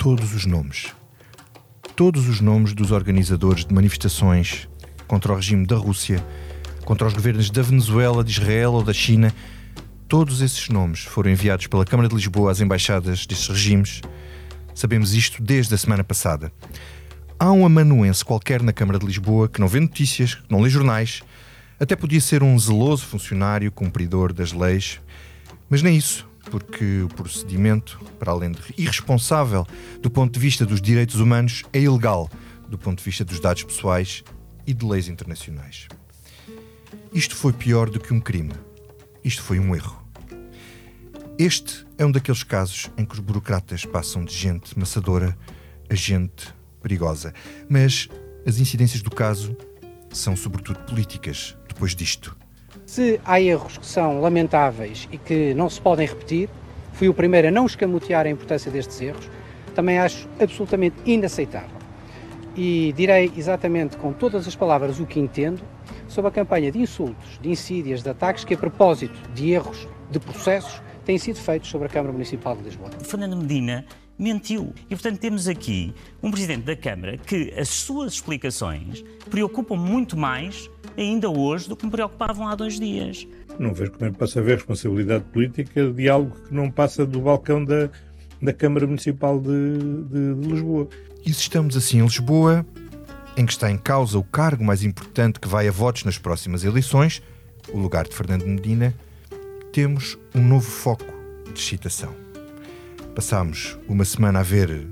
todos os nomes. Todos os nomes dos organizadores de manifestações contra o regime da Rússia, contra os governos da Venezuela, de Israel ou da China, todos esses nomes foram enviados pela Câmara de Lisboa às embaixadas destes regimes. Sabemos isto desde a semana passada. Há um amanuense qualquer na Câmara de Lisboa que não vê notícias, que não lê jornais, até podia ser um zeloso funcionário cumpridor das leis, mas nem isso, porque o procedimento, para além de irresponsável do ponto de vista dos direitos humanos, é ilegal do ponto de vista dos dados pessoais e de leis internacionais. Isto foi pior do que um crime. Isto foi um erro. Este é um daqueles casos em que os burocratas passam de gente maçadora a gente perigosa. Mas as incidências do caso são sobretudo políticas depois disto. Se há erros que são lamentáveis e que não se podem repetir, fui o primeiro a não escamotear a importância destes erros, também acho absolutamente inaceitável. E direi exatamente com todas as palavras o que entendo sobre a campanha de insultos, de insídias, de ataques que, a propósito de erros, de processos, têm sido feitos sobre a Câmara Municipal de Lisboa. Fernando Medina mentiu. E, portanto, temos aqui um Presidente da Câmara que as suas explicações preocupam muito mais ainda hoje do que me preocupavam há dois dias. Não vejo como é que possa haver responsabilidade política de algo que não passa do balcão da, da Câmara Municipal de, de, de Lisboa. E se estamos assim em Lisboa, em que está em causa o cargo mais importante que vai a votos nas próximas eleições, o lugar de Fernando Medina, temos um novo foco de excitação. Passámos uma semana a ver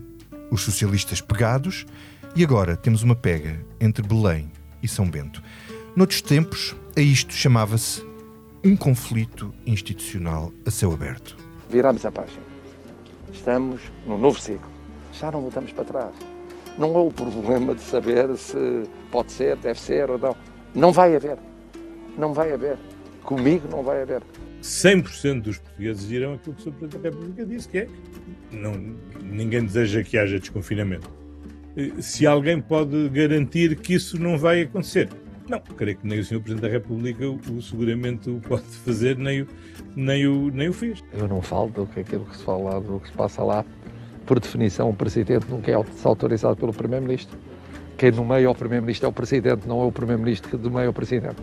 os socialistas pegados e agora temos uma pega entre Belém e São Bento. Noutros tempos, a isto chamava-se um conflito institucional a céu aberto. Viramos a página. Estamos num novo ciclo. Já não voltamos para trás. Não é o problema de saber se pode ser, deve ser ou não. Não vai haver. Não vai haver. Comigo não vai haver. 100% dos portugueses dirão aquilo que o Sr. Presidente da República disse, que é não, ninguém deseja que haja desconfinamento. Se alguém pode garantir que isso não vai acontecer? Não, creio que nem o Sr. Presidente da República o, o, seguramente o pode fazer, nem o, nem, o, nem o fez. Eu não falo do que aquilo que se fala do que se passa lá. Por definição, o Presidente nunca é autorizado pelo Primeiro-Ministro. Quem nomeia o Primeiro-Ministro é o Presidente, não é o Primeiro-Ministro que nomeia o Presidente.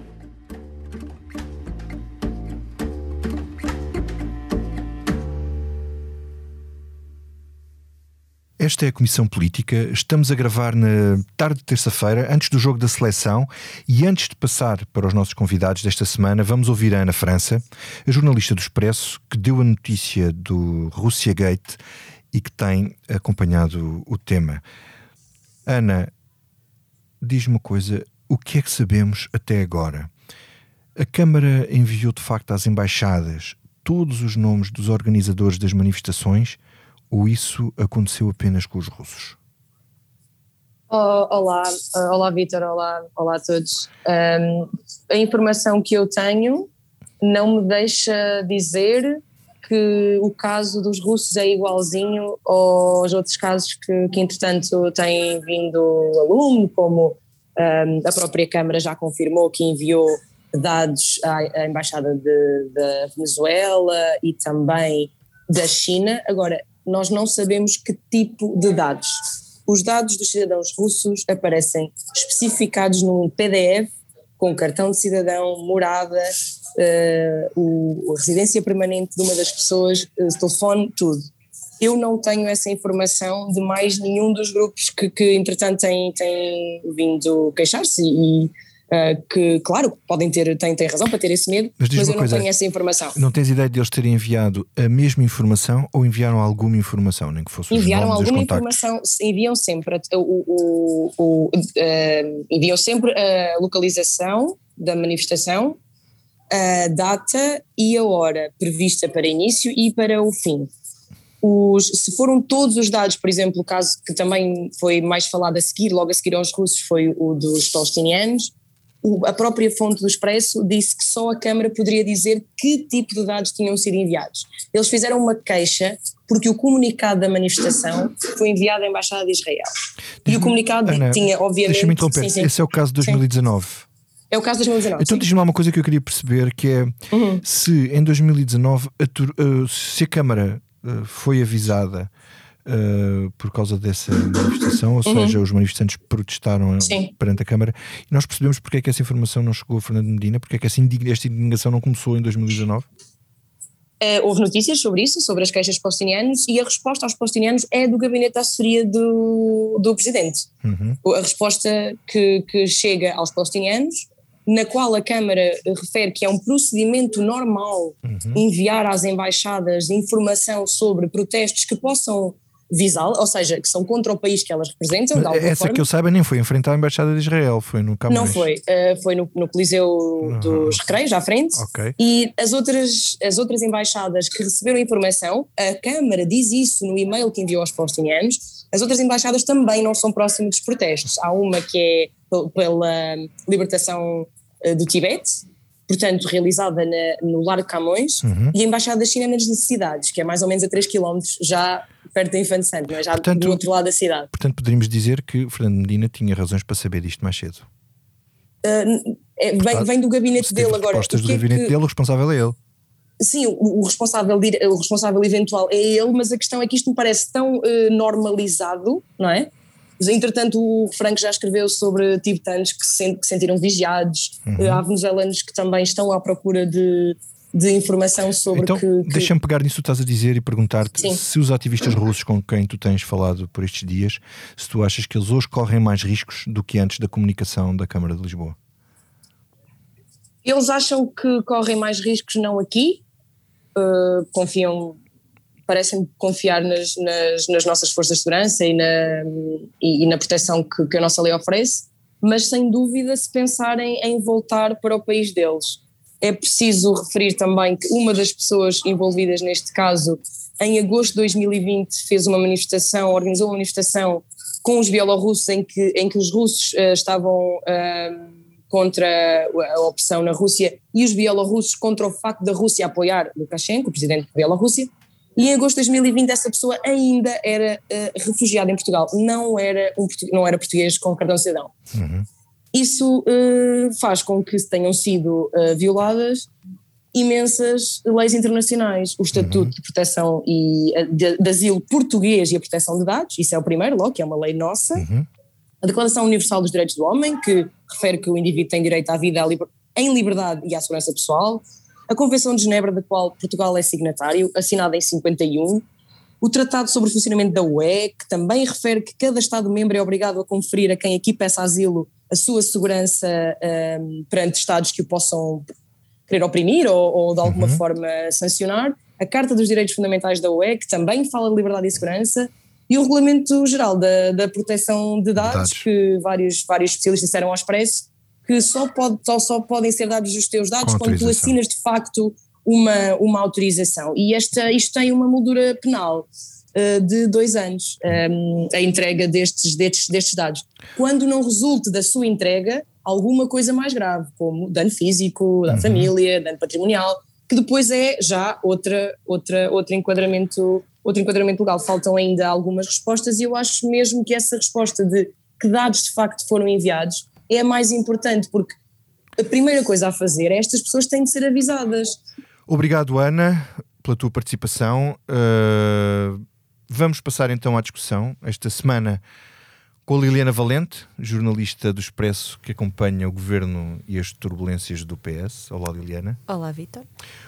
Esta é a Comissão Política. Estamos a gravar na tarde de terça-feira, antes do jogo da seleção. E antes de passar para os nossos convidados desta semana, vamos ouvir a Ana França, a jornalista do Expresso, que deu a notícia do Russia Gate e que tem acompanhado o tema. Ana, diz-me uma coisa: o que é que sabemos até agora? A Câmara enviou de facto às embaixadas todos os nomes dos organizadores das manifestações ou isso aconteceu apenas com os russos? Oh, olá, olá Vitor, olá, olá a todos. Um, a informação que eu tenho não me deixa dizer que o caso dos russos é igualzinho aos outros casos que, que entretanto têm vindo a lume, como um, a própria Câmara já confirmou que enviou dados à, à Embaixada da Venezuela e também da China. Agora, nós não sabemos que tipo de dados. Os dados dos cidadãos russos aparecem especificados num PDF com cartão de cidadão, morada, uh, o, a residência permanente de uma das pessoas, uh, telefone, tudo. Eu não tenho essa informação de mais nenhum dos grupos que, que entretanto, têm, têm vindo queixar-se e Uh, que, claro, podem ter, têm, têm razão para ter esse medo, mas, mas eu não coisa, tenho essa informação. Não tens ideia de eles terem enviado a mesma informação ou enviaram alguma informação, nem que fosse Enviaram alguma informação, enviam sempre, o, o, o, uh, enviam sempre a localização da manifestação, a data e a hora prevista para início e para o fim. Os, se foram todos os dados, por exemplo, o caso que também foi mais falado a seguir, logo a seguir aos russos, foi o dos palestinianos, a própria fonte do Expresso disse que só a Câmara poderia dizer que tipo de dados tinham sido enviados. Eles fizeram uma queixa porque o comunicado da manifestação foi enviado à Embaixada de Israel. E o comunicado Ana, tinha, obviamente. Deixa-me interromper, sim, sim. esse é o caso de 2019. Sim. É o caso de 2019. Então diz-me lá uma coisa que eu queria perceber: que é uhum. se em 2019 a, se a Câmara uh, foi avisada uh, por causa dessa manifestação, ou uhum. seja, os manifestantes protestaram Sim. perante a Câmara. E nós percebemos porque é que essa informação não chegou a Fernando Medina, porque é que essa esta indignação não começou em 2019? Uh, houve notícias sobre isso, sobre as queixas palestinianos, e a resposta aos palestinianos é do gabinete da assessoria do, do presidente. Uhum. A resposta que, que chega aos palestinianos, na qual a Câmara refere que é um procedimento normal uhum. enviar às embaixadas informação sobre protestos que possam visal, ou seja, que são contra o país que elas representam. essa forma. que eu saiba nem foi enfrentar a Embaixada de Israel, foi no Camões. Não foi, uh, foi no, no Coliseu uhum. dos Recreios, à frente. Okay. E as outras, as outras embaixadas que receberam informação, a Câmara diz isso no e-mail que enviou aos palestinianos, as outras embaixadas também não são próximas dos protestos. Há uma que é pela libertação uh, do Tibete, portanto, realizada na, no Largo Camões, uhum. e a Embaixada da China nas necessidades, que é mais ou menos a 3 km, já perto da Infante Santo, é? já portanto, do outro lado da cidade. Portanto, poderíamos dizer que Fernando Medina tinha razões para saber isto mais cedo. Uh, é, vem, vem, do gabinete dele agora. Respostas do gabinete que... dele, o responsável é ele. Sim, o, o, responsável, o responsável eventual é ele, mas a questão é que isto me parece tão uh, normalizado, não é? Entretanto, o Franco já escreveu sobre tibetanos que se, sentiram vigiados, uhum. há venezuelanos que também estão à procura de, de informação sobre então, que. que... Deixa-me pegar nisso que tu estás a dizer e perguntar-te se os ativistas russos com quem tu tens falado por estes dias, se tu achas que eles hoje correm mais riscos do que antes da comunicação da Câmara de Lisboa. Eles acham que correm mais riscos não aqui, uh, confiam parecem confiar nas, nas, nas, nossas forças de segurança e na, e, e na proteção que, que, a nossa lei oferece, mas sem dúvida se pensarem em voltar para o país deles. É preciso referir também que uma das pessoas envolvidas neste caso, em agosto de 2020, fez uma manifestação, organizou uma manifestação com os bielorrussos em que, em que os russos uh, estavam uh, contra a opressão na Rússia e os bielorrussos contra o facto da Rússia apoiar Lukashenko, o presidente da Bielorrússia. E em agosto de 2020 essa pessoa ainda era uh, refugiada em Portugal, não era, um, não era português com cartão cidadão. Uhum. Isso uh, faz com que tenham sido uh, violadas imensas leis internacionais, o Estatuto uhum. de Proteção e de, de, Asilo Português e a Proteção de Dados, isso é o primeiro, logo, que é uma lei nossa, uhum. a Declaração Universal dos Direitos do Homem, que refere que o indivíduo tem direito à vida em liberdade e à segurança pessoal, a Convenção de Genebra, da qual Portugal é signatário, assinada em 51, o Tratado sobre o Funcionamento da UE, que também refere que cada Estado-membro é obrigado a conferir a quem aqui peça asilo a sua segurança um, perante Estados que o possam querer oprimir ou, ou de alguma uhum. forma sancionar, a Carta dos Direitos Fundamentais da UE, que também fala de liberdade e segurança, e o Regulamento Geral da, da Proteção de dados, dados, que vários, vários especialistas disseram ao expresso, que só, pode, só, só podem ser dados os teus dados quando tu assinas de facto uma, uma autorização. E esta, isto tem uma moldura penal de dois anos, um, a entrega destes, destes, destes dados. Quando não resulte da sua entrega alguma coisa mais grave, como dano físico, dano uhum. família, dano patrimonial, que depois é já outra, outra, outro enquadramento outro enquadramento legal. Faltam ainda algumas respostas e eu acho mesmo que essa resposta de que dados de facto foram enviados é a mais importante, porque a primeira coisa a fazer é estas pessoas têm de ser avisadas. Obrigado, Ana, pela tua participação. Uh, vamos passar então à discussão. Esta semana com a Liliana Valente, jornalista do Expresso que acompanha o governo e as turbulências do PS. Olá, Liliana. Olá, Vitor.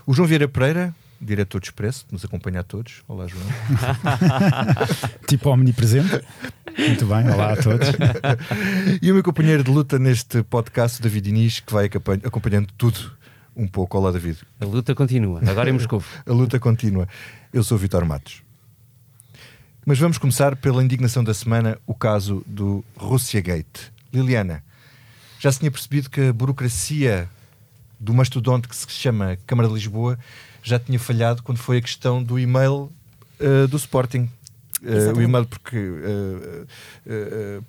O João Vieira Pereira, diretor do Expresso, que nos acompanha a todos. Olá, João. tipo omnipresente. Muito bem, olá a todos. e o meu companheiro de luta neste podcast, David Inês, que vai acompanhando tudo um pouco. Olá, David. A luta continua, agora em Moscou. a luta continua. Eu sou o Vitor Matos. Mas vamos começar pela indignação da semana, o caso do Russia Gate. Liliana, já se tinha percebido que a burocracia do mastodonte que se chama Câmara de Lisboa já tinha falhado quando foi a questão do e-mail uh, do Sporting. Uh, o e-mail porque uh,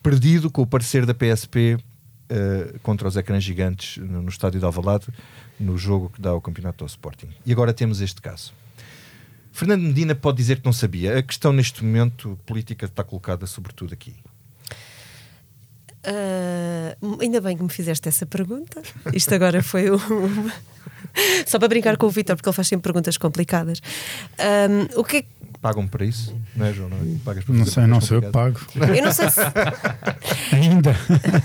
perdido com o parecer da PSP contra os ecrãs gigantes no, no estádio de Alvalade no jogo que dá o campeonato ao Sporting. E agora temos este caso. Fernando Medina pode dizer que não sabia. A questão neste momento política está colocada sobretudo aqui. Uh, ainda bem que me fizeste essa pergunta. Isto agora foi um, Só para brincar com o Vitor, porque ele faz sempre perguntas complicadas. Um, o que é que Pagam para isso? Não é, João? Não, é? Não sei, não sei, eu pago. Eu não sei se. Ainda.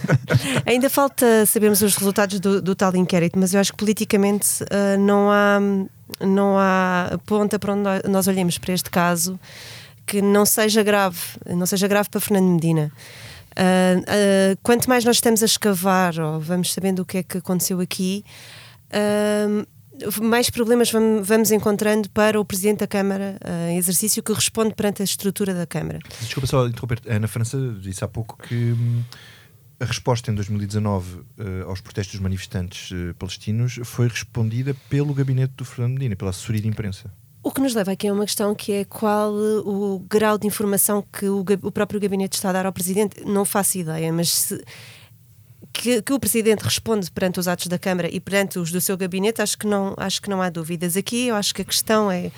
Ainda falta sabermos os resultados do, do tal inquérito, mas eu acho que politicamente ah, não, há, não há ponta para onde nós- nós olhemos para este caso que não seja grave, não seja grave para Fernando Medina. Ah, ah, quanto mais nós estamos a escavar ou vamos sabendo o que é que aconteceu aqui, ah, mais problemas vam- vamos encontrando para o Presidente da Câmara em exercício que responde perante a estrutura da Câmara. Desculpa só interromper. A Ana França disse há pouco que hum, a resposta em 2019 eh, aos protestos dos manifestantes eh, palestinos foi respondida pelo gabinete do Fernando Medina, pela assessoria de imprensa. O que nos leva aqui a uma questão que é qual eh, o grau de informação que o, o próprio gabinete está a dar ao Presidente. Não faço ideia, mas se- que, que o Presidente responde perante os atos da Câmara e perante os do seu gabinete, acho que não, acho que não há dúvidas. Aqui eu acho que a questão é.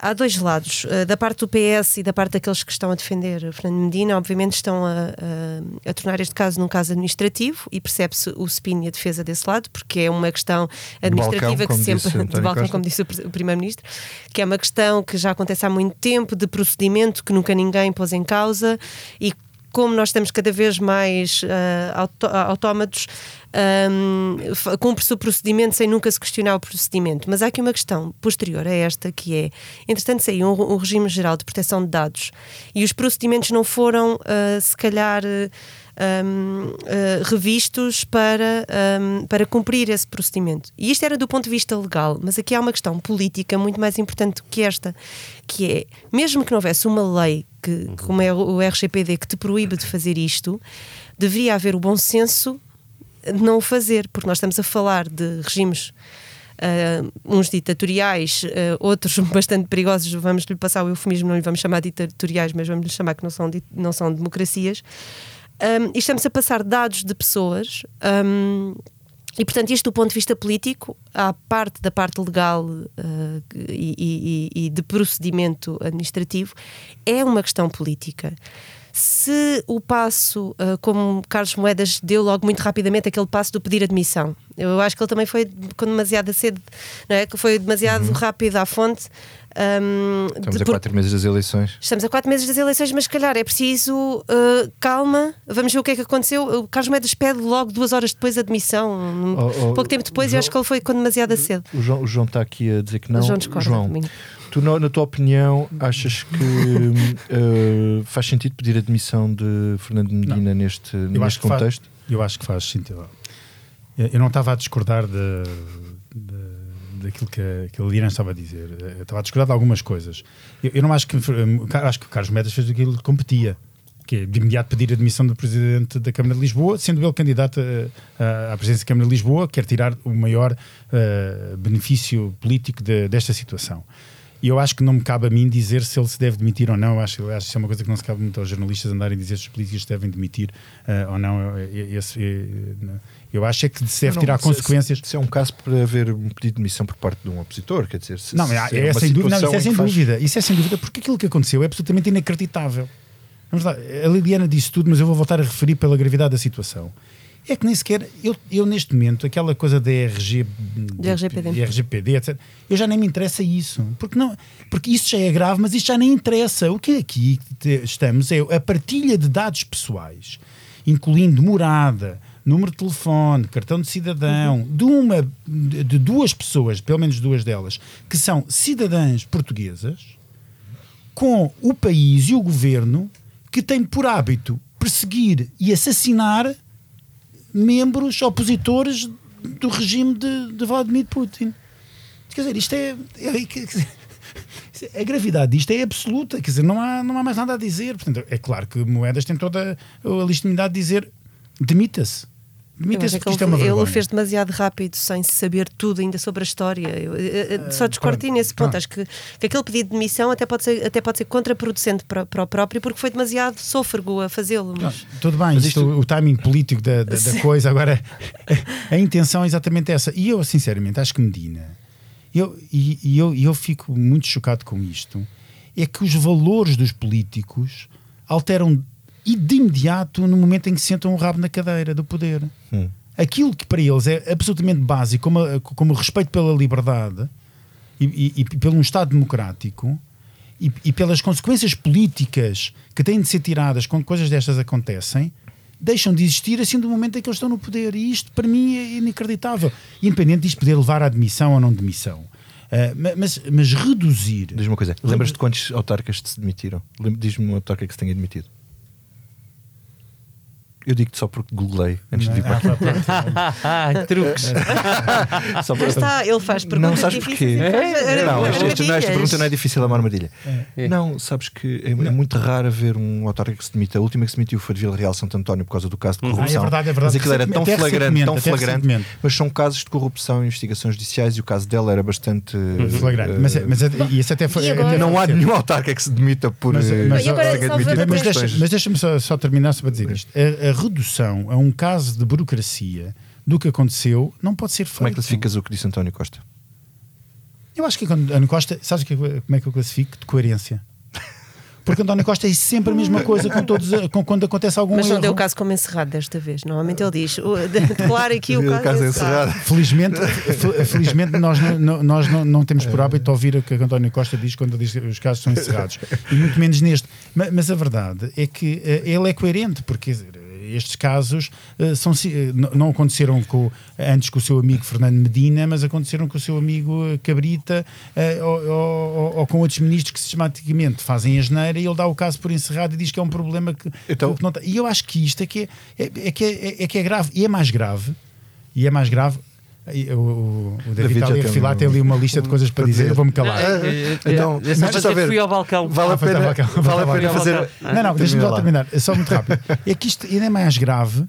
Há dois lados, eh, da parte do PS e da parte daqueles que estão a defender o Fernando Medina, obviamente estão a, a- a tornar este caso num caso administrativo e percebe-se o spin e a defesa desse lado, porque é uma questão administrativa como que sempre, de balcão, como disse o Primeiro-Ministro, que é uma questão que já acontece há muito tempo, de procedimento que nunca ninguém pôs em causa e como nós estamos cada vez mais auto- autómatos, fa- cumpre-se o procedimento sem nunca se questionar o procedimento. Mas há aqui uma questão posterior a esta que é, entretanto saiu um, um regime geral de proteção de dados e os procedimentos não foram, ah, se calhar, ah, um, ah, revistos para, um, para cumprir esse procedimento. E isto era do ponto de vista legal, mas aqui há uma questão política muito mais importante do que esta, que é, mesmo que não houvesse uma lei que, como é o RGPD que te proíbe de fazer isto, deveria haver o bom senso de não o fazer, porque nós estamos a falar de regimes ah, uns ditatoriais, ah, outros bastante perigosos, vamos lhe passar o eufemismo, não lhe vamos chamar ditatoriais, mas vamos lhe chamar que não são, não são democracias. Um, e estamos a passar dados de pessoas. um, e, portanto, isto do ponto de vista político, à parte da parte legal uh, e, e- e de procedimento administrativo, é uma questão política. Se o passo, uh, como Carlos Moedas deu logo muito rapidamente aquele passo do pedir admissão, eu acho que ele também foi com demasiada cedo, não é? Que foi demasiado rápido à fonte. Um, Estamos de- a por- quatro meses das eleições. Estamos a quatro meses das eleições, mas se calhar é preciso uh, calma. Vamos ver o que é que aconteceu. O Carlos Moedas pede logo duas horas depois a admissão. Oh, oh, Pouco tempo depois, eu acho que ele foi com demasiado cedo. O João, o João está aqui a dizer que não. O João discorda João, tu, na, na tua opinião, achas que eh, faz sentido pedir a admissão de Fernando Medina neste, Eu neste que faz, contexto? eu acho que faz sentido. Eu não estava a discordar de- daquilo que a, que a Liliana estava a dizer. Eu estava a discordar de algumas coisas. Eu, eu não acho que hum, acho que o Carlos Medas fez aquilo que competia. Que é de imediato pedir a admissão do Presidente da Câmara de Lisboa, sendo ele candidato a- à presidência da Câmara de Lisboa, quer tirar o maior eh, benefício político de- desta situação. E eu acho que não me cabe a mim dizer se ele se deve demitir ou não. Eu acho, eu acho que isso é uma coisa que não se cabe muito aos jornalistas andarem a dizer se os políticos devem demitir eh, ou não. Eh, eu acho é que se deve Não, tirar se- consequências. Se, se é um caso para haver um pedido de demissão por parte de um opositor, quer dizer, se, Não, se é, é é sem dúvida, não, isso é em sem faz- dúvida. Isso é sem dúvida, porque aquilo que aconteceu é absolutamente inacreditável. Vamos lá, a Liliana disse tudo, mas eu vou voltar a referir pela gravidade da situação. É que nem sequer, eu, eu neste momento, aquela coisa da RG, De RGPD. de RGPD, etc., eu já nem me interessa isso. Porque, não, porque isso já é grave, mas isto já nem interessa. O que aqui estamos é a partilha de dados pessoais, incluindo morada, número de telefone, cartão de cidadão, de uma de duas pessoas, pelo menos duas delas, que são cidadãs portuguesas, com o país e o governo que tem por hábito perseguir e assassinar membros opositores do regime de, de Vladimir Putin. Quer dizer, isto é, é- dizer, a gravidade disto é absoluta, quer dizer, não há, não há mais nada a dizer. Portanto, é claro que Moedas tem toda a legitimidade de dizer demita-se. Que porque isto é uma ele, ele vergonha. o fez demasiado rápido, sem saber tudo ainda sobre a história. Eu, eu- eu só discordo nesse ponto. pronto. Acho que, que aquele pedido de demissão até pode ser, até pode ser contraproducente para, para o próprio, porque foi demasiado sôfrego a fazê-lo. Mas tudo bem, Mas isto, isto- o timing político da, da- da coisa, agora a, a intenção é exatamente essa. E eu, sinceramente, acho que Medina, eu, e, e eu, e eu fico muito chocado com isto, é que os valores dos políticos alteram e de imediato no momento em que sentam o rabo na cadeira do poder. Hum. aquilo que para eles é absolutamente básico, como, como o respeito pela liberdade e, e, e pelo um Estado democrático e, e pelas consequências políticas que têm de ser tiradas quando coisas destas acontecem, deixam de existir assim do momento em que eles estão no poder. E isto, para mim, é inacreditável. Independente disto poder levar à demissão ou não demissão. Ma- mas, mas reduzir. Diz-me uma coisa, lembras-te de quantos autarcas se demitiram? Diz-me uma autarca que se tenha demitido. Eu digo-te só porque googlei antes de vir para aqui. Ah, truques. Só para- está, ele faz perguntas Não, sabes porquê? É, Não, este, não, esta armadilhas. pergunta não é difícil, é uma armadilha. É. Não, sabes que é, é muito raro haver um autarca que se demita. A última que se demitiu foi de Vila Real Santo António por causa do caso de Ah, é corrupção. verdade, é verdade. Mas aquilo era tão flagrante, tão flagrante. Mas são casos de corrupção e investigações judiciais e o caso dela era bastante. Flagrante. eh, Mas, mas e isso até foi. Agora? até não há nenhum autarca que se demita por. Mas- eh, mas- Mas, mas deixa-me só, só terminar só para dizer isto. A, a redução a um caso de burocracia do que aconteceu não pode ser feito. Como é que classificas o que disse António Costa? Eu acho que quando António Costa, sabes que, como é que eu classifico? De coerência. Porque António Costa é sempre a mesma coisa com todos, com, quando acontece algum Mas não erro. deu o caso como encerrado desta vez. Normalmente ele diz: "O- de- declara aqui o O caso, caso é encerrado. Felizmente, fe- felizmente nós, não, nós não, não temos por hábito ouvir o que António Costa diz quando diz que os casos são encerrados. E muito menos neste. Ma- Mas, a verdade é que eh, ele é coerente, porque quer dizer, estes casos eh, são, eh, não- aconteceram com, antes com o seu amigo Fernando Medina, mas aconteceram com o seu amigo eh, Cabrita ou, ou- ou com outros ministros que sistematicamente fazem a geneira e ele dá o caso por encerrado e diz que é um problema que, Então- que não está. E eu acho que isto é que é, é, é que é, é que é grave. E é mais grave. E é mais grave. O, o, o David, David está ali já a tem refilar, tem ali uma lista de coisas para para dizer. dizer. Eu vou-me calar. Então, só para dizer que ver. fui ao balcão. Vale a Ah, foi, pena, cá, vale a pena fazer. Não, não, deixa-me só terminar. É só muito rápido. É que isto ainda é mais grave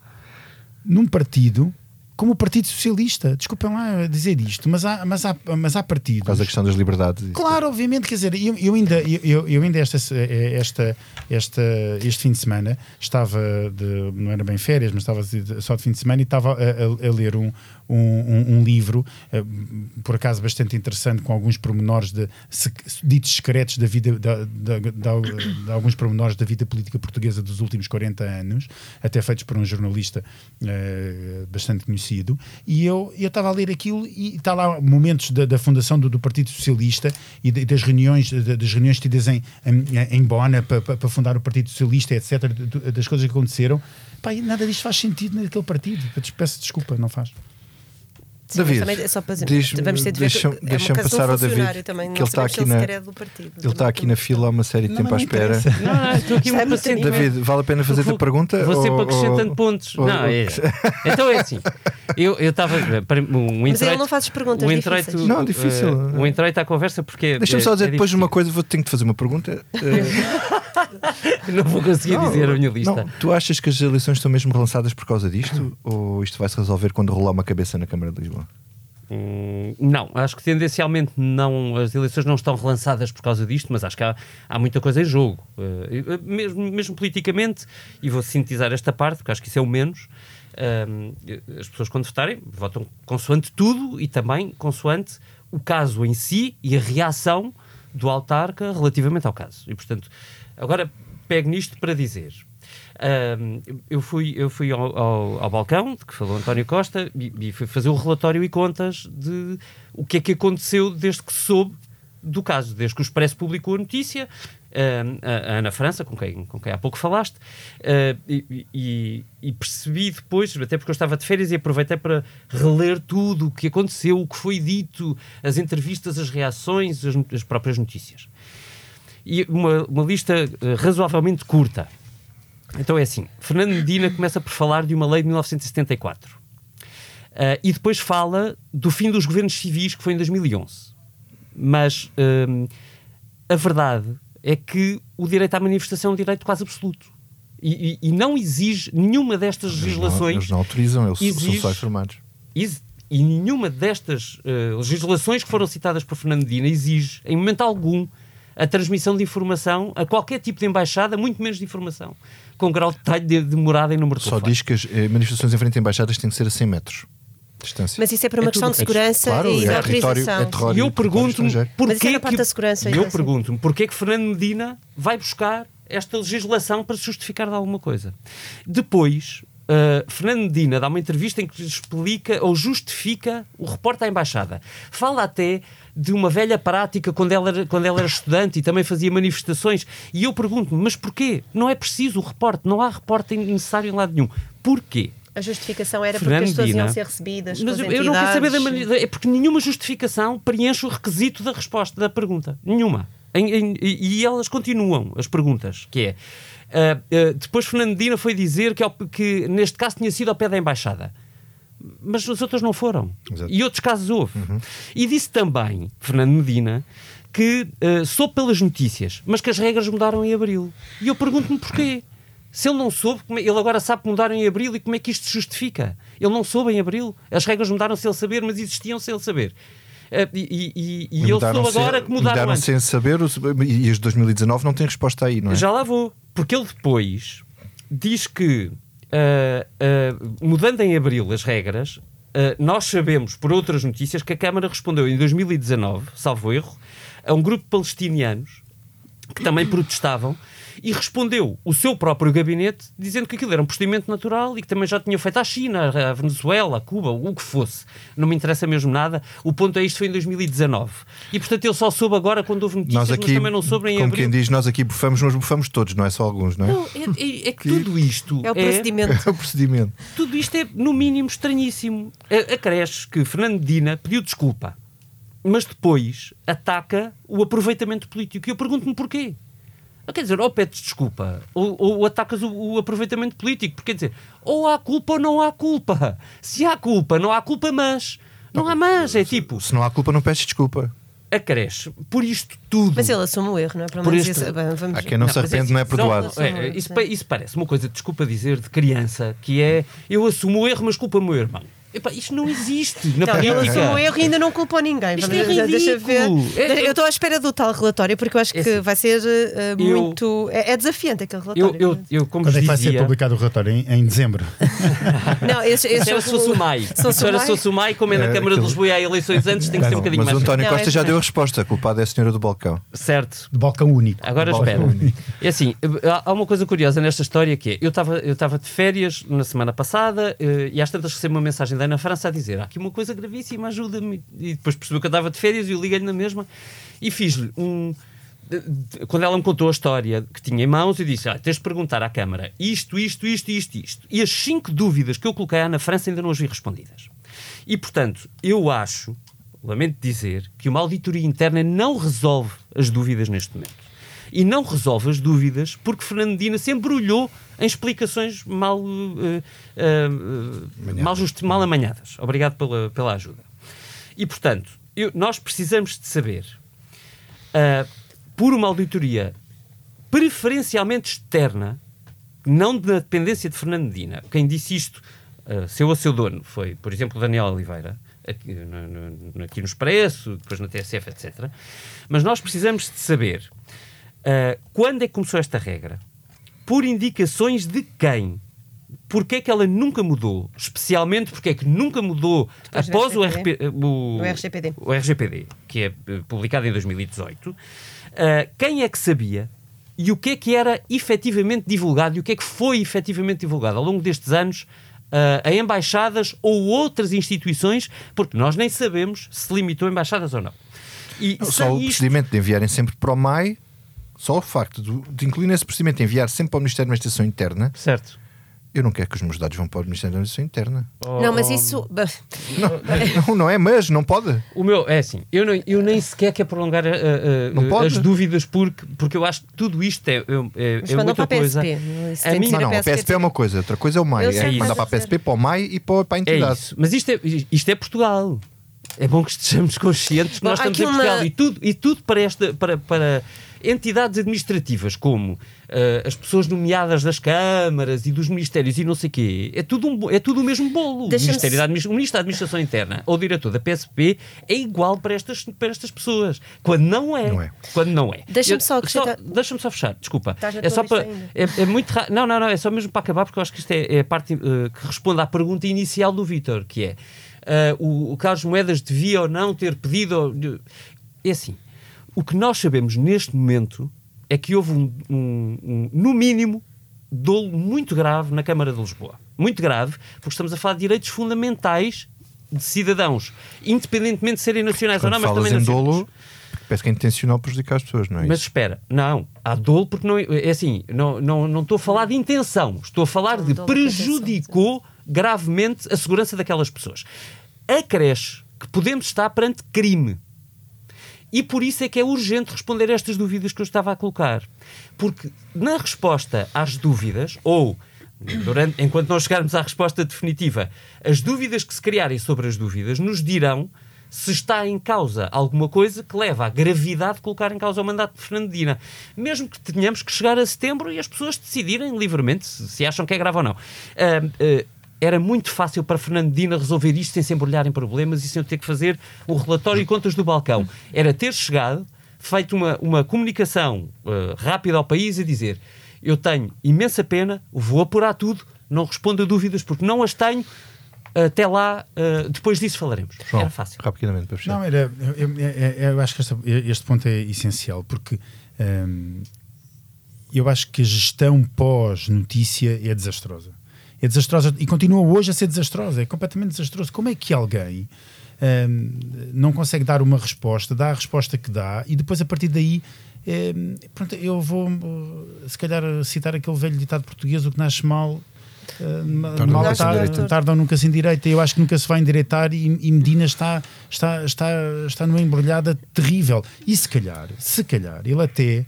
num partido como o Partido Socialista. Desculpem lá dizer isto, mas há, mas há, mas há Por partidos. causa da questão das liberdades. Claro, obviamente, quer dizer, eu, eu ainda, eu, eu ainda esta, esta, esta, este fim de semana estava, de, não era bem férias, mas estava só de fim de semana e estava a, a- a ler um, um, um- um livro, eh, por acaso bastante interessante, com alguns pormenores de, se- ditos secretos da vida, da, de alguns pormenores da vida política portuguesa dos últimos 40 anos, até feitos por um jornalista eh, bastante conhecido, e eu estava a ler aquilo e está lá momentos da, da fundação do, do Partido Socialista e de- das reuniões da- das reuniões tidas em, em, em Bona para, fundar o Partido Socialista, etc., de- de- das coisas que aconteceram. E nada disto faz sentido naquele partido. Eu peço desculpa, não faz. Sim, David, também é só para dizer, diz- vamos ter de ver que- deixa-me- é passar ao David, também, que não ele está sabemos aqui na- ele sequer é do partido. Ele está aqui na fila há uma série de Não, tempo à espera. Não, não, estou aqui muito paciente. David, vale a pena fazer-te a pergunta? Vou sempre ou- acrescentando ou- pontos. ou- não, é. Então é assim. Eu estava. para- Um Mas ele não faz perguntas um introito, difíceis. Não, difícil. eh, um introito à conversa porque. é- Deixa-me só é- dizer é depois uma coisa, vou, tenho que te fazer uma pergunta. Não vou conseguir dizer a minha lista. não, tu achas que as eleições estão mesmo relançadas por causa disto? ou isto vai se resolver quando rolar uma cabeça na Câmara de Lisboa? Hum, Não, acho que tendencialmente não, as eleições não estão relançadas por causa disto, mas acho que há, há muita coisa em jogo. Eh, mesmo, mesmo politicamente, e vou sintetizar esta parte, porque acho que isso é o menos. hum, as pessoas, quando votarem, votam consoante tudo e também consoante o caso em si e a reação do autarca relativamente ao caso. E, portanto, agora pego nisto para dizer. hum, eu fui, eu fui ao, ao, ao balcão, de que falou António Costa, e, e fui fazer o relatório e contas de o que é que aconteceu desde que soube do caso, desde que o Expresso publicou a notícia, hum, a, a Ana França, com quem, com quem há pouco falaste, hum, e, e- e percebi depois, até porque eu estava de férias e aproveitei para reler tudo o que aconteceu, o que foi dito, as entrevistas, as reações, as, as próprias notícias. E uma, uma lista eh, razoavelmente curta. Então é assim: Fernando Medina começa por falar de uma lei de 1974. Ah, e depois fala do fim dos governos civis, que foi em 2011. Mas hum, a verdade é que o direito à manifestação é um direito quase absoluto. E, e- e não exige nenhuma destas Eles não, legislações. eles não autorizam, eles exige- são só informados. E nenhuma destas eh, legislações que foram citadas por Fernando Medina exige, em momento algum, a transmissão de informação a qualquer tipo de embaixada, muito menos de informação, com grau de detalhe de, de morada e número de Só telefone. diz que as eh, manifestações em frente a embaixadas têm que ser a 100 metros de distância. Mas isso é para uma É questão tudo- de segurança claro, e de é território, autorização. é terror E eu território pergunto-me estrangeiro. porquê Mas isso é na parte que- da segurança, ainda eu assim. pergunto-me porquê que Fernando Medina vai buscar esta legislação para se justificar de alguma coisa. Depois, Uh, Fernando Medina dá uma entrevista em que explica ou justifica o reporte à embaixada. Fala até de uma velha prática quando ela, era, quando ela era estudante e também fazia manifestações. E eu pergunto-me, mas porquê? Não é preciso o reporte, não há reporte necessário em lado nenhum. Porquê? A justificação era Fernando porque as pessoas iam ser recebidas. Mas eu não quero saber da maneira. É porque nenhuma justificação preenche o requisito da resposta da pergunta. Nenhuma. Em- em- e elas continuam, as perguntas, que é. ah, ah, depois Fernando Medina foi dizer que, que neste caso tinha sido ao pé da embaixada. Mas as outras não foram. Exato. E outros casos houve. E disse também, Fernando Medina, que ah, soube pelas notícias, mas que as regras mudaram em abril. E eu pergunto-me porquê. Se ele não soube, como é- ele agora sabe que mudaram em abril e como é que isto se justifica? Ele não soube em abril. As regras mudaram sem ele saber, mas existiam sem ele saber. Ah, e e, e, e soube sem- agora que mudaram mudaram antes. sem saber e as de 2019 não têm resposta aí, não é? Já lá vou. Porque ele depois diz que, ah, mudando em abril as regras, ah, nós sabemos, por outras notícias, que a Câmara respondeu em 2019, salvo erro, a um grupo de palestinianos que também protestavam e respondeu o seu próprio gabinete dizendo que aquilo era um procedimento natural e que também já tinha feito à China, à Venezuela, à Cuba, o que fosse. Não me interessa mesmo nada. O ponto é isto foi em 2019. E portanto ele só soube agora quando houve notícias, Nós mas aqui, também não soube em como abril. quem diz, nós aqui bufamos, mas bufamos todos, não é só alguns, não é? Não, é, é- é que tudo isto É o procedimento. É o procedimento. tudo isto é, no mínimo, estranhíssimo. A- Acresce que Fernando Medina pediu desculpa, mas depois ataca o aproveitamento político. E eu pergunto-me porquê. Quer dizer, ou pedes desculpa, ou, ou atacas o, o aproveitamento político. Porque quer dizer, ou há culpa ou não há culpa. Se há culpa, não há culpa, mas. Não há mas. É tipo, Se não há culpa, não peças desculpa. acresce por isto tudo. Mas ele assume o erro, não é? Pelo Por este- isso, vamos... Há quem não, se mas arrepende, não é perdoado. é, isso, isso parece uma coisa, desculpa dizer, de criança, que é eu assumo o erro, mas culpa o meu irmão. Epá, isto não existe na Não, ele política. assume o erro e ainda não culpou ninguém. Isto Vamos- é Deixa ver. ridículo. É- eu estou à espera do tal relatório porque eu acho que É assim, vai ser eu- muito. É, é desafiante aquele Eu, relatório. eu, eu, como Quando é que vai ser publicado o relatório? Em, em dezembro. Não, esse, esse se era Sossumai. Se era Sossumai. Como é na É, Câmara de Lisboa e há eleições antes, tem que ser um bocadinho mas o mais. António Costa é- já deu a resposta. A culpada é a senhora do balcão. Certo. De balcão único. Agora espera. É assim, há- uma coisa curiosa nesta história que é, eu estava eu estava de férias na semana passada eh, e às tantas recebo uma mensagem da Ana França a dizer há aqui uma coisa gravíssima, ajuda-me. E depois percebeu que eu estava de férias e eu liguei-lhe na mesma e fiz-lhe um... Quando ela me contou a história que tinha em mãos, eu disse: ah, tens de perguntar à Câmara isto, isto, isto, isto, isto. E as cinco dúvidas que eu coloquei à Ana França ainda não as vi respondidas. E portanto, eu acho, lamento dizer, que uma auditoria interna não resolve as dúvidas neste momento. E não resolve as dúvidas porque Fernando Medina se embrulhou em explicações mal, eh, eh, eh, mal, justi- mal amanhadas. Obrigado pela, pela ajuda. E, portanto, eu- nós precisamos de saber, ah, por uma auditoria preferencialmente externa, não da dependência de Fernando Medina. Quem disse isto, seu a seu dono, foi, por exemplo, Daniel Oliveira, aqui no, no- aqui no Expresso, depois na TSF, etc. Mas nós precisamos de saber ah, quando é que começou esta regra, por indicações de quem. Porquê é que ela nunca mudou? Especialmente porque é que nunca mudou Depois após o, RGPD. RP, o, O RGPD. o RGPD, que é eh, publicado em 2018, ah, quem é que sabia e o que é que era efetivamente divulgado e o que é que foi efetivamente divulgado ao longo destes anos ah, a embaixadas ou outras instituições, porque nós nem sabemos se limitou a embaixadas ou não. E Só sem o isto- procedimento de enviarem sempre para o MAI, só o facto de, de incluir nesse procedimento de enviar sempre para o Ministério da Administração Interna, Certo. eu não quero que os meus dados vão para o Ministério da Administração Interna. Não, mas isso. Não, não é, mas não pode. O meu, é assim, eu, não, eu nem sequer quero prolongar uh, uh, Não uh, pode? as dúvidas porque, porque eu acho que tudo isto é, é, é, Mas é muita para a coisa. PSP. A mim- Não, não, a PSP é uma coisa, outra coisa é o MAI. É mandar para a. PSP, para o MAI e para, para a É entidade. isso. Mas isto é, isto é Portugal. É bom que estejamos conscientes que nós estamos em Portugal uma- e tudo, e tudo para, esta, para, para entidades administrativas como eh, as pessoas nomeadas das câmaras e dos ministérios e não sei quê, é tudo, um, é tudo o mesmo bolo. O, Ministério se- da Admi- o Ministro da Administração Interna ou o diretor da PSP é igual para estas, para estas pessoas. Quando não é. Não é. Quando não é. Deixa-me só acrescentar- Deixa-me só fechar, desculpa. Na É só para. É, é muito ra- Não, não, não, é só mesmo para acabar, porque eu acho que isto é, é a parte eh, que responde à pergunta inicial do Vítor, que é eh, o, o Carlos Moedas devia ou não ter pedido. É assim, o que nós sabemos neste momento é que houve um, um- um- no mínimo, dolo muito grave na Câmara de Lisboa. Muito grave, porque estamos a falar de direitos fundamentais de cidadãos, independentemente de serem nacionais Quando ou não, mas falas também em nacionais. dolo, parece que é intencional prejudicar as pessoas, não é Mas isso? espera, não, há dolo porque não é assim, não, não, não estou a falar de intenção, estou a falar de prejudicou gravemente a segurança daquelas pessoas. Acresce que podemos estar perante crime. E por isso é que é urgente responder estas dúvidas que eu estava a colocar. Porque na resposta às dúvidas, ou durante, enquanto não chegarmos à resposta definitiva, as dúvidas que se criarem sobre as dúvidas nos dirão se está em causa alguma coisa que leva à gravidade de colocar em causa o mandato de Fernandina. Mesmo que tenhamos que chegar a setembro e as pessoas decidirem livremente se, se acham que é grave ou não. Ah, ah, era muito fácil para Fernandina resolver isto sem se embrulhar em problemas e sem eu ter que fazer o relatório e contas do balcão. Era ter chegado, feito uma, uma comunicação ah, rápida ao país e dizer eu tenho imensa pena, vou apurar tudo, não respondo a dúvidas porque não as tenho, até lá, ah, depois disso falaremos. João, Era fácil. rapidamente para fechar. Não, era, eu, eu- eu- acho que esta- este ponto é essencial porque hum, eu acho que a gestão pós-notícia é desastrosa. É desastrosa e continua hoje a ser desastrosa. É completamente desastroso. Como é que alguém hum, não consegue dar uma resposta, dá a resposta que dá e depois a partir daí. hum, pronto, eu vou se calhar citar aquele velho ditado português: o que nasce mal Uh, Tarda mal nunca se tarda, endireita. tarda ou nunca se endireita. Eu acho que nunca se vai endireitar e, e Medina está, está, está, está numa embrulhada terrível. E se calhar, se calhar, ele até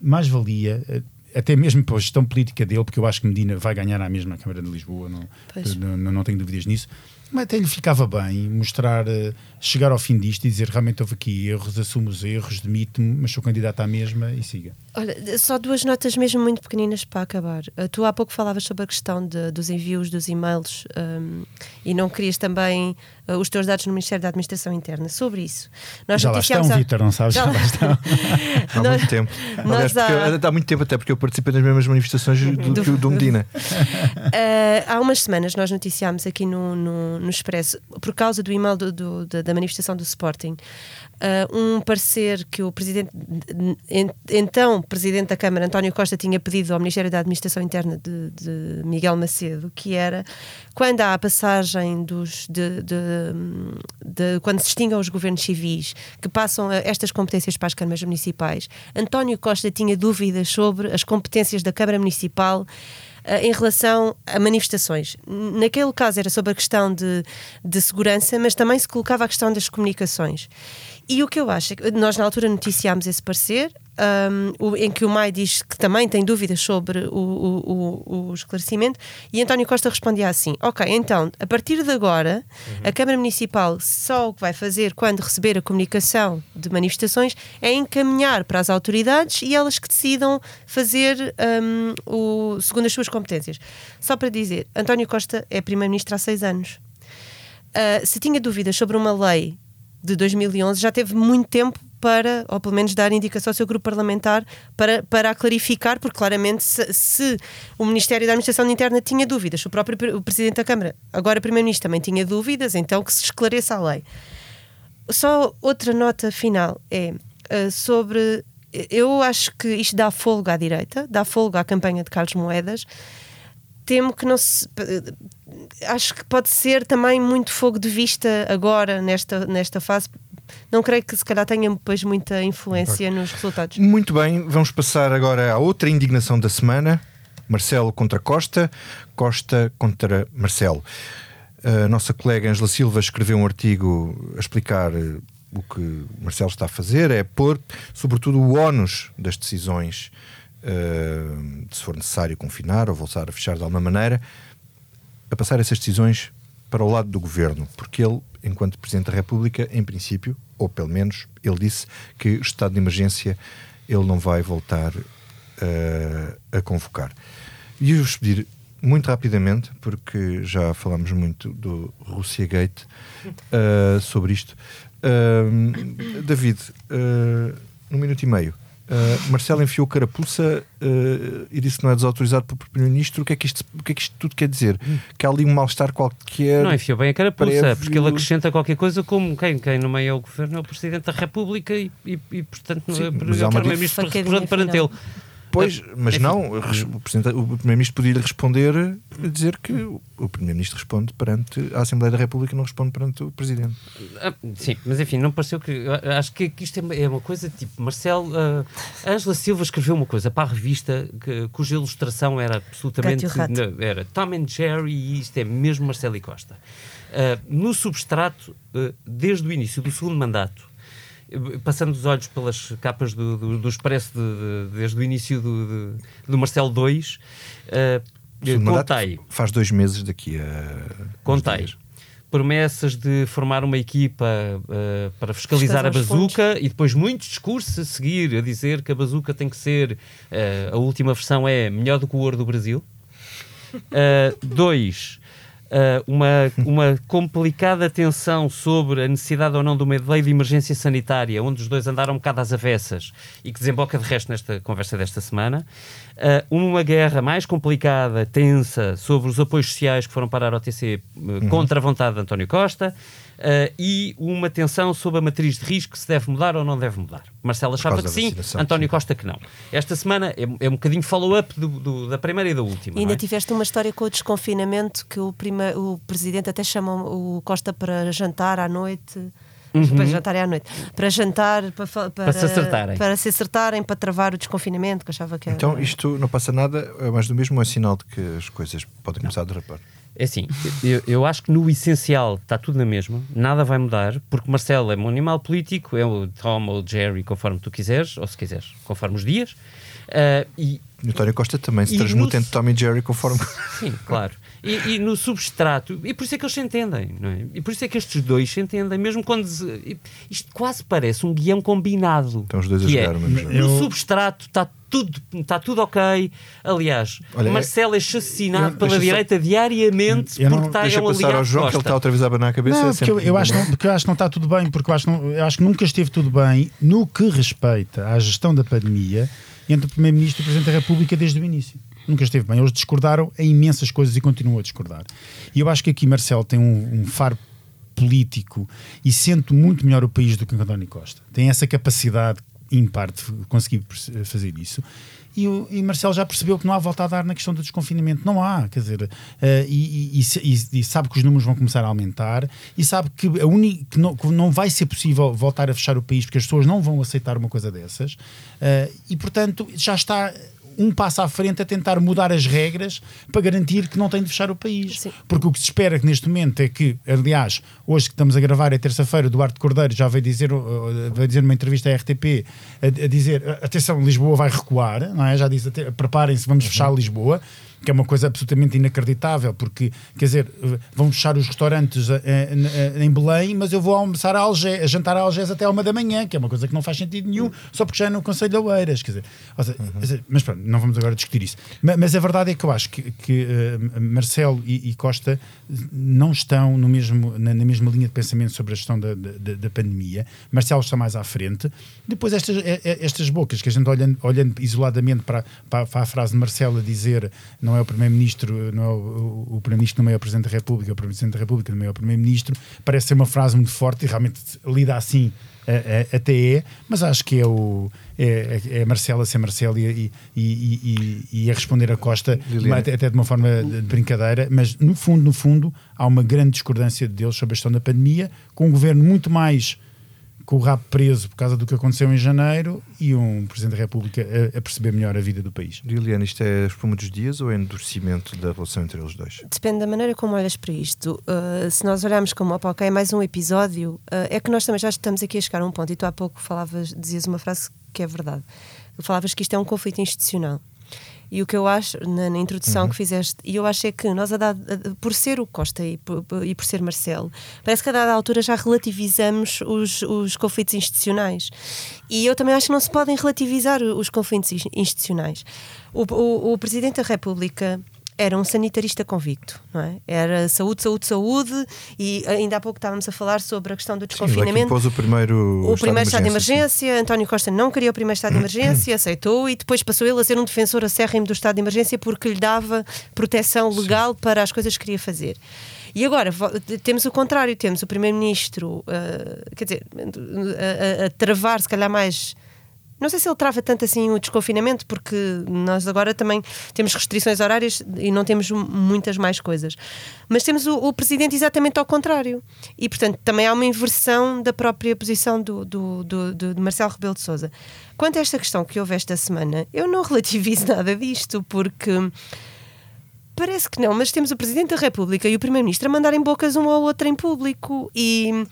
mais valia, eh, até mesmo para a gestão política dele, porque eu acho que Medina vai ganhar à mesma Câmara de Lisboa, não, não, não tenho dúvidas nisso. Mas até lhe ficava bem mostrar, eh, chegar ao fim disto e dizer realmente houve aqui erros, assumo os erros, demito-me, mas sou candidato à mesma e siga. Olha, só duas notas mesmo muito pequeninas para acabar. Uh, tu há pouco falavas sobre a questão de- dos envios dos e-mails um, e não querias também uh, os teus dados no Ministério da Administração Interna. Sobre isso. Nós Já lá estão, há- Vítor, não sabes? Já Já lá estão. Há muito tempo. Aliás, há- eu- há muito tempo até porque eu participei nas mesmas manifestações do, que o do Medina. Uh, há umas semanas nós noticiámos aqui no, no, no Expresso, por causa do e-mail do- do- da, da manifestação do Sporting, uh, um parecer que o presidente, en- então presidente da Câmara, António Costa, tinha pedido ao Ministério da Administração Interna de, de Miguel Macedo, que era quando há a passagem dos. De, de- quando se extingam os governos civis que passam estas competências para as câmaras municipais, António Costa tinha dúvidas sobre as competências da Câmara Municipal eh, em relação a manifestações. Naquele caso era sobre a questão de, de segurança, mas também se colocava a questão das comunicações. E o que eu acho é nós na altura noticiámos esse parecer, um, em que o Mai diz que também tem dúvidas sobre o, o- o- esclarecimento, e António Costa respondia assim: Ok, então, a partir de agora, a Câmara Municipal só o que vai fazer quando receber a comunicação de manifestações é encaminhar para as autoridades e elas que decidam fazer um, o, segundo as suas competências. Só para dizer, António Costa é Primeiro-Ministro há seis anos. Uh, se tinha dúvidas sobre uma lei de 2011, já teve muito tempo para, ou pelo menos dar indicação ao seu grupo parlamentar para, para a clarificar, porque claramente se, se o Ministério da Administração Interna tinha dúvidas, o próprio o Presidente da Câmara, agora Primeiro-Ministro, também tinha dúvidas, então que se esclareça a lei. Só outra nota final é uh, sobre. Eu acho que isto dá folga à direita, dá folga à campanha de Carlos Moedas. Temo que não se. Acho que pode ser também muito fogo de vista agora, nesta, nesta fase. Não creio que se calhar tenha depois muita influência nos resultados. Muito bem, vamos passar agora à outra indignação da semana. Marcelo contra Costa, Costa contra Marcelo. A nossa colega Angela Silva escreveu um artigo a explicar eh, o que Marcelo está a fazer, é pôr, sobretudo, o ónus das decisões, de se for necessário confinar ou voltar a fechar de alguma maneira, a passar essas decisões para o lado do governo, porque ele, enquanto Presidente da República, em princípio, ou pelo menos ele disse que o estado de emergência ele não vai voltar eh, a convocar. E eu vos pedir muito rapidamente, porque já falámos muito do Russia Gate eh, sobre isto. Eh, David, eh, um minuto e meio. Uh, Marcelo enfiou carapuça uh, e disse que não é desautorizado pelo Primeiro-Ministro. O, que é que isto- o que é que isto tudo quer dizer? Que há ali um mal-estar qualquer. Não enfiou bem a carapuça, prévio- porque ele acrescenta qualquer coisa como quem, quem nomeia o governo é o Presidente da República e, e, e, portanto, Sim, é o Primeiro-Ministro representa perante ele. Pois, mas não, o, Primeiro-Ministro podia lhe responder dizer que o o Primeiro-Ministro responde perante a Assembleia da República e não responde perante o Presidente. Ah, sim, mas enfim, não pareceu que. Acho que, que isto é uma- é coisa tipo. Marcelo. ah, Ângela Silva escreveu uma coisa para a revista que- cuja ilustração era absolutamente. Era Tom and Jerry e isto é mesmo Marcelo e Costa. Ah, no substrato, ah, desde o início do segundo mandato, passando os olhos pelas capas do, do, do Expresso de- de- desde o início do, de- do Marcelo 2, ah, O segundo mandato contei. Faz dois meses daqui a. Contei. Promessas de formar uma equipa eh, para fiscalizar a bazuca e depois muitos discursos a seguir a dizer que a bazuca tem que ser. eh, a última versão é melhor do que o ouro do Brasil. Eh, dois, eh, uma, uma complicada tensão sobre a necessidade ou não de uma lei de emergência sanitária, onde os dois andaram um bocado às avessas e que desemboca de resto nesta conversa desta semana. Eh, uma guerra mais complicada, tensa, sobre os apoios sociais que foram parar ao TC eh, contra a vontade de António Costa. eh, e uma tensão sobre a matriz de risco se deve mudar ou não deve mudar. Marcelo achava que sim, António sim. Costa que não. Esta semana é, é um bocadinho follow-up do- do- da primeira e da última. E ainda não é? tiveste uma história com o desconfinamento que o, prima, o presidente até chama o Costa para jantar à noite. Para jantar é à noite. Para jantar, para, para, Uhum. Para se acertarem. Para se acertarem, para travar o desconfinamento, que achava que era. Então isto não passa nada, é mais do mesmo, é sinal de que as coisas podem começar a derrapar. É assim, eu, eu acho que no essencial está tudo na mesma, nada vai mudar, porque Marcelo é um animal político, é o Tom ou o Jerry, conforme tu quiseres, ou se quiseres, conforme os dias. Ah, e E o António Costa também se transmuta no- entre Tom e Jerry conforme. Sim, claro. E, e no substrato, e por isso é que eles se entendem, não é? E por isso é que estes dois se entendem, mesmo quando. Isto quase parece um guião combinado. Estão os dois a é, jogar o mesmo jogo. No Eu- substrato está tudo, está tudo ok. Aliás, Olha, é- Marcelo é assassinado eu- pela deixa só- direita diariamente Eu não- porque está Deixa ele a passar ao João que ele está Costa. outra vez a abanar a cabeça. Não, é porque eu, eu acho não, porque eu acho que não está tudo bem, porque eu acho, não, eu acho que nunca esteve tudo bem no que respeita à gestão da pandemia entre o Primeiro-Ministro e o Presidente da República desde o início. Nunca esteve bem. Eles discordaram em imensas coisas e continuam a discordar. E eu acho que aqui Marcelo tem um, um faro político e sente muito melhor o país do que António Costa. Tem essa capacidade ímpar de conseguir fazer isso. E, o, e Marcelo já percebeu que não há volta a dar na questão do desconfinamento. Não há, quer dizer, eh, e, e- e sabe que os números vão começar a aumentar e sabe que, a uni, que, não, que não vai ser possível voltar a fechar o país porque as pessoas não vão aceitar uma coisa dessas. Eh, e, portanto, já está um passo à frente a tentar mudar as regras para garantir que não tem de fechar o país. Sim. Porque o que se espera que neste momento é que, aliás, hoje que estamos a gravar é terça-feira, o Duarte Cordeiro já veio dizer, uh, veio dizer numa entrevista à RTP a, a dizer, atenção, Lisboa vai recuar, não é? Já disse, "Ate- preparem-se, vamos fechar Lisboa. Que é uma coisa absolutamente inacreditável, porque, quer dizer, vão fechar os restaurantes uh, uh, em Belém, mas eu vou almoçar a, Algés, a jantar a Algés até à uma da manhã, que é uma coisa que não faz sentido nenhum, só porque já é no Conselho de Oeiras. Quer dizer, seja, dizer, mas pronto, não vamos agora discutir isso. Ma- Mas, a verdade é que eu acho que, que uh, Marcelo e, e Costa não estão no mesmo, na, na mesma linha de pensamento sobre a gestão da, da, da pandemia. Marcelo está mais à frente. Depois, estas, eh, eh, estas bocas que a gente olhando, olhando isoladamente para, para, para a frase de Marcelo a dizer não é o Primeiro-Ministro, não é o, o, Primeiro-Ministro não é o Presidente da República, o Presidente da República não é o Primeiro-Ministro, parece ser uma frase muito forte e realmente lida assim até é, mas acho que é o é, é é Marcelo a ser Marcelo e, e, e, e- a responder a Costa Liliana. até, de uma forma de de brincadeira, mas no fundo, no fundo, há uma grande discordância deles sobre a gestão da pandemia, com um governo muito mais com o rabo preso por causa do que aconteceu em janeiro e um Presidente da República a, a perceber melhor a vida do país. Liliana, isto é espuma dos dias ou é endurecimento da relação entre eles dois? Depende da maneira como olhas para isto. Uh, se nós olharmos como, opa, ok, mais um episódio, uh, é que nós também já estamos aqui a chegar a um ponto, e tu há pouco falavas, dizias uma frase que é verdade. Falavas que isto é um conflito institucional. E o que eu acho, na, na introdução que fizeste, e eu acho é que nós, a dado- a- por ser o Costa e por, e por ser Marcelo, parece que a dada altura já relativizamos os, os conflitos institucionais. E eu também acho que não se podem relativizar os conflitos ins- institucionais. O, o, o Presidente da República era um sanitarista convicto, não é? Era saúde, saúde, saúde, e ainda há pouco estávamos a falar sobre a questão do Sim, desconfinamento. impôs o primeiro, O primeiro estado de sim. emergência, António Costa não queria o primeiro estado de emergência, aceitou e depois passou ele a ser um defensor acérrimo do estado de emergência porque lhe dava proteção legal para as coisas que queria fazer. E agora temos o contrário, temos o primeiro-ministro, ah, quer dizer, a, a- a travar se calhar mais Não sei se ele trava tanto assim o desconfinamento, porque nós agora também temos restrições horárias e não temos muitas mais coisas. Mas temos o, o presidente exatamente ao contrário. E, portanto, também há uma inversão da própria posição do, do, do, do, Marcelo Rebelo de Souza. Quanto a esta questão que houve esta semana, eu não relativizo nada disto, porque Parece que não, mas temos o Presidente da República e o Primeiro-Ministro a mandarem bocas um ao outro em público e,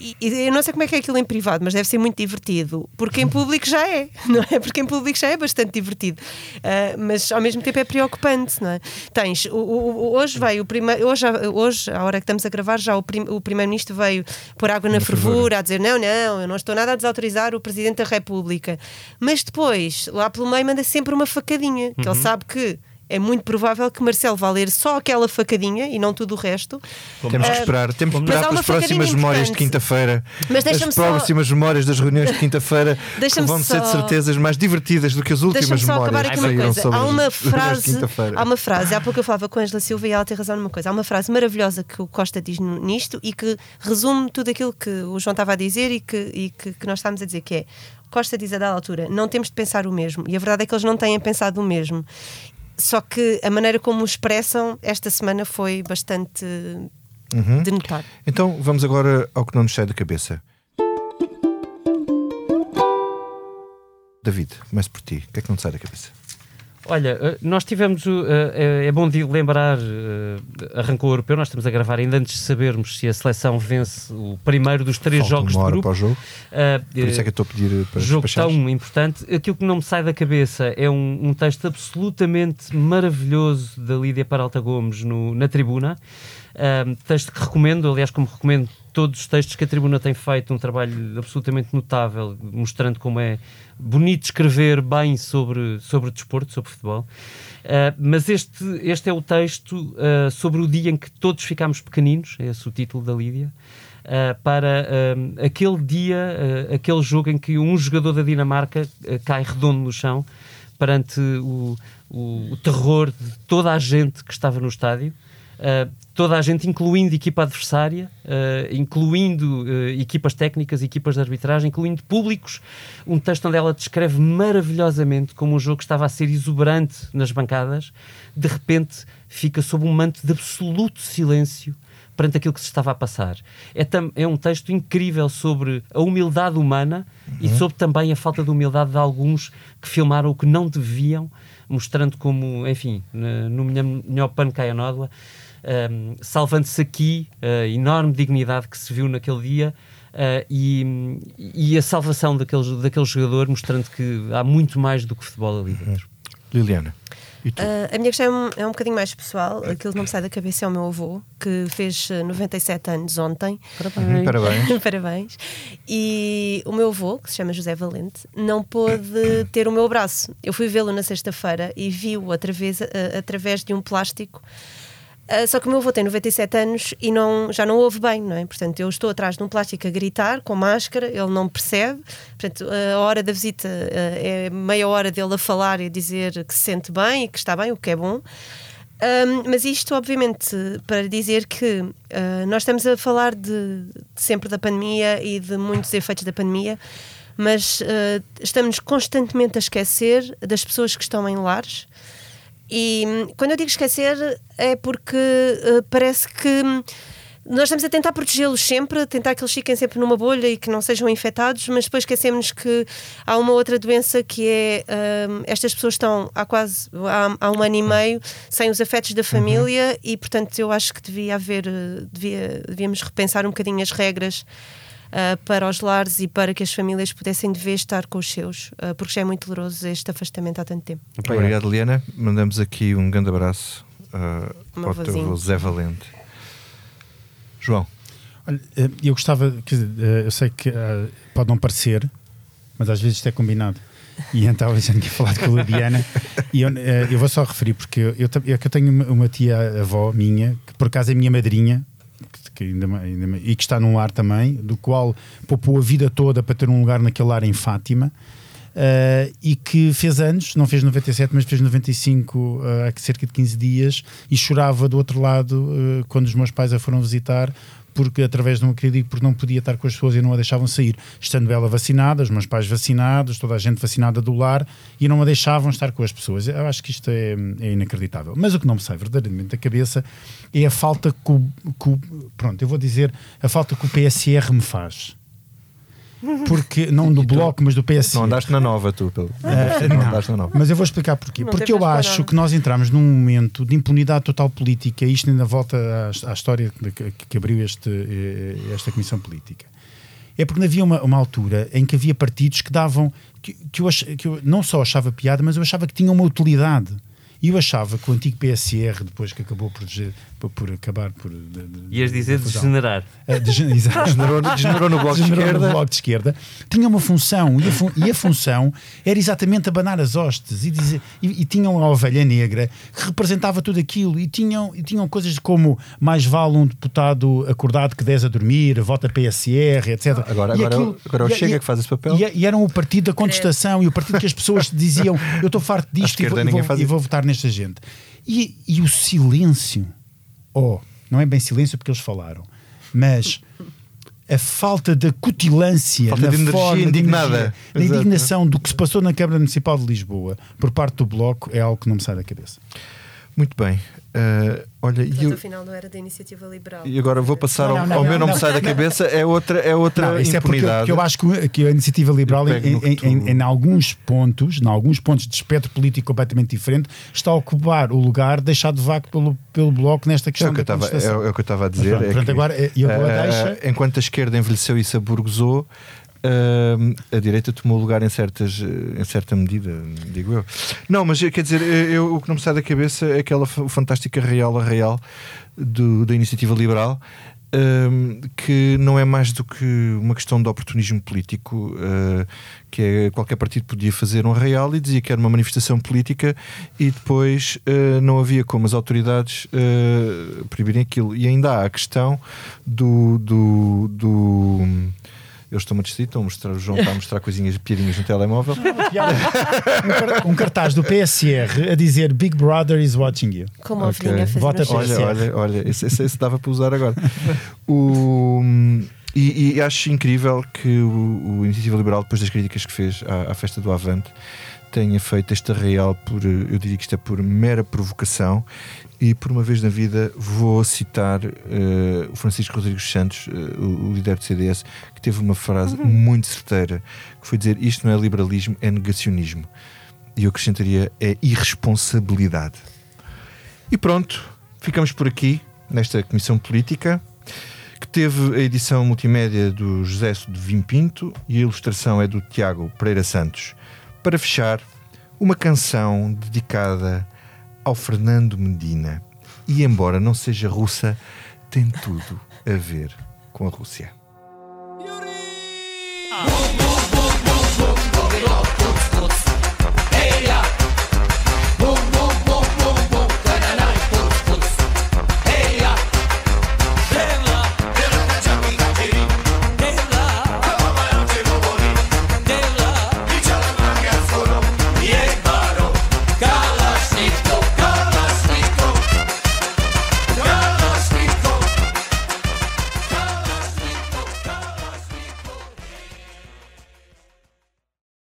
e, eu não sei como é que é aquilo em privado, mas deve ser muito divertido, porque em público já é, não é? Porque em público já é bastante divertido, uh, mas ao mesmo tempo é preocupante, não é? Tens, o, o, hoje veio o primeiro, hoje, hoje, à hora que estamos a gravar, já o, prim, o Primeiro-Ministro veio pôr água na, na fervura, a dizer não, não, eu não estou nada a desautorizar o Presidente da República, mas depois, lá pelo meio, manda sempre uma facadinha, que uhum. ele sabe que é muito provável que Marcelo vá ler só aquela facadinha e não tudo o resto. Temos que esperar, temos que esperar pelas próximas memórias de quinta-feira. As próximas só... memórias das reuniões de quinta-feira vão só... ser de certezas mais divertidas do que as últimas memórias aqui uma coisa. Há uma frase, há uma frase, há pouco eu falava com a Angela Silva e ela tem razão numa coisa. Há uma frase maravilhosa que o Costa diz nisto e que resume tudo aquilo que o João estava a dizer e que, e que, que nós estávamos a dizer, que é Costa diz a dada altura, não temos de pensar o mesmo. E a verdade é que eles não têm pensado o mesmo. Só que a maneira como o expressam esta semana foi bastante uhum. de notar. Então vamos agora ao que não nos sai da cabeça. David, começo por ti. O que é que não te sai da cabeça? Olha, eh, nós tivemos. Eh, é, é bom de lembrar, eh, arrancou o europeu, nós estamos a gravar ainda antes de sabermos se a seleção vence o primeiro dos três Falta jogos uma hora de grupo. Para o jogo. Uh, Por isso é que eu estou a pedir para Jogo tão importante. Aquilo que não me sai da cabeça é um, um texto absolutamente maravilhoso da Lídia Paralta Gomes no, na tribuna. Uh, texto que recomendo, aliás, como recomendo todos os textos que a Tribuna tem feito, um trabalho absolutamente notável, mostrando como é bonito escrever bem sobre, sobre desporto, sobre futebol. Uh, mas este, este é o texto uh, sobre o dia em que todos ficámos pequeninos, é o título da Lídia, uh, para aquele dia, aquele jogo em que um jogador da Dinamarca cai redondo no chão perante o, o, o terror de toda a gente que estava no estádio. Uh, toda a gente, incluindo equipa adversária, uh, incluindo uh, equipas técnicas, equipas de arbitragem, incluindo públicos. Um texto onde ela descreve maravilhosamente como um jogo estava a ser exuberante nas bancadas, de repente fica sob um manto de absoluto silêncio perante aquilo que se estava a passar. É, é um texto incrível sobre a humildade humana uhum. e sobre também a falta de humildade de alguns que filmaram o que não deviam, mostrando como, enfim, no melhor pano cai a nódoa, um, salvando-se aqui a enorme dignidade que se viu naquele dia. Uh, e, e, a salvação daquele, daquele jogador, mostrando que há muito mais do que futebol ali dentro. Liliana. Uh, a minha questão é um, é um bocadinho mais pessoal. Aquilo que não me sai da cabeça é o meu avô, que fez 97 anos ontem. Parabéns. Parabéns. Parabéns. E o meu avô, que se chama José Valente, não pôde ter o meu abraço. Eu fui vê-lo na sexta-feira e vi-o através, uh, através de um plástico Uh, só que o meu avô tem 97 anos e não, já não ouve bem, não é? Portanto, eu estou atrás de um plástico a gritar com máscara, ele não percebe. Portanto, a hora da visita uh, é meia hora dele a falar e a dizer que se sente bem e que está bem, o que é bom. Um, mas isto, obviamente, para dizer que uh, nós estamos a falar de, de, sempre da pandemia e de muitos efeitos da pandemia, mas estamos constantemente a esquecer das pessoas que estão em lares e hum, quando eu digo esquecer, é porque uh, parece que hum, nós estamos a tentar protegê-los sempre, tentar que eles fiquem sempre numa bolha e que não sejam infectados, mas depois esquecemos que há uma outra doença que é um, estas pessoas estão há quase há, há, um ano e meio sem os afetos da família uhum. e portanto eu acho que devia haver eh, devia, devíamos repensar um bocadinho as regras uh, para os lares e para que as famílias pudessem de vez estar com os seus, uh, porque já é muito doloroso este afastamento há tanto tempo. Muito obrigado, Liana. Mandamos aqui um grande abraço uh, para o teu Zé Valente. João. Olha, eu gostava, dizer, eu sei que pode não parecer, mas às vezes isto é combinado. E então eu já tinha falado com a Liana e eu, eu, vou só referir porque eu, eu, eu tenho uma tia avó minha que por acaso é minha madrinha que ainda, ainda, e que está num lar também, do qual poupou a vida toda para ter um lugar naquele lar em Fátima. Uh, e que fez anos, não fez 97, mas fez 95 uh, há cerca de 15 dias, e chorava do outro lado uh, quando os meus pais a foram visitar, porque através de um acredito porque não podia estar com as pessoas e não a deixavam sair, estando ela vacinada, os meus pais vacinados, toda a gente vacinada do lar e não a deixavam estar com as pessoas. Eu acho que isto é, é inacreditável. Mas o que não me sai verdadeiramente da cabeça é a falta que o, que o- pronto, eu vou dizer a falta que o PSR me faz. Porque não do bloco, mas do PSR. Não andaste na nova, tu. Pelo... Ah, não, não. andaste na nova. Mas eu vou explicar porquê. Não Porque eu acho que nós entramos num momento de impunidade total política, e isto ainda volta à, à história que, que abriu este, eh, esta comissão política. É porque havia uma, uma altura em que havia partidos que davam. Que, que, eu ach, que eu não só achava piada, mas eu achava que tinham uma utilidade. E eu achava que o antigo PSR, depois que acabou por, por, por acabar por. de- de- Ias dizer de degenerar. degen- exato. Degenerou, degenerou no bloco de Degenerou no esquerda. bloco de esquerda, tinha uma função e a, fun- e a função era exatamente abanar as hostes e, dizer, e, e tinham a ovelha negra que representava tudo aquilo e tinham, e tinham coisas como mais vale um deputado acordado que 10 a dormir, vota PSR, etc. Agora- E agora- agora o e- Chega e- que faz esse papel. E, e eram o partido da contestação e o partido que as pessoas diziam eu estou farto disto e vou, e vou- e vou votar nesta gente. E, e o silêncio, oh, não é bem silêncio porque eles falaram, mas a falta de cutilância, Falta de energia forma, indignada. da indignação do que se passou na Câmara Municipal de Lisboa por parte do Bloco é algo que não me sai da cabeça. Muito bem. Ah, olha, e, Mas eu- afinal não era da iniciativa liberal. e agora vou passar Não, ao, não, ao não, meu não, não, me sai da cabeça. É outra, é outra Não, isso é porque eu, impunidade. que eu acho que, que a iniciativa liberal, em, em, tu- em, em alguns pontos, em alguns pontos de espectro político completamente diferente, está a ocupar o lugar deixado vago pelo, pelo Bloco nesta É questão o que eu da estava- é, o- é o que eu estava a Mas dizer. pronto, é portanto, que, agora eu dou a ah, deixa. enquanto a esquerda envelheceu e se aburguesou, ah, a direita tomou lugar em, certas, em certa medida, digo eu. Não, mas quer dizer, eh, eu, o que não me sai da cabeça é aquela fa- fantástica Real a Real do- da iniciativa liberal. que não é mais do que uma questão de oportunismo político, ah, que é qualquer partido podia fazer um real e dizia que era uma manifestação política e depois ah, não havia como as autoridades proibirem aquilo. E ainda há a questão do. do, do eles estão-me a distrair, estão a mostrar, o João está a mostrar coisinhas, piadinhas no telemóvel. um, car- cartaz do PSR a dizer Big Brother is watching you. Como a Ok. ovelhinha a fazer Vota xixi. Olha, olha, olha, esse, esse, esse dava para usar agora. O, e, e acho incrível que o, o Iniciativa Liberal, depois das críticas que fez à, à festa do Avante, tenha feito este real por, eh, eu diria que isto é por mera provocação. E por uma vez na vida vou citar eh, o Francisco Rodrigues Santos, eh, o, líder do CDS, que teve uma frase muito certeira, que foi dizer isto não é liberalismo, é negacionismo. E eu acrescentaria é irresponsabilidade. E pronto, ficamos por aqui nesta comissão política que teve a edição multimédia do José de Vim Pinto e a ilustração é do Tiago Pereira Santos. Para fechar, uma canção dedicada ao Fernando Medina. E embora não seja russa, tem tudo a ver com a Rússia. Ah.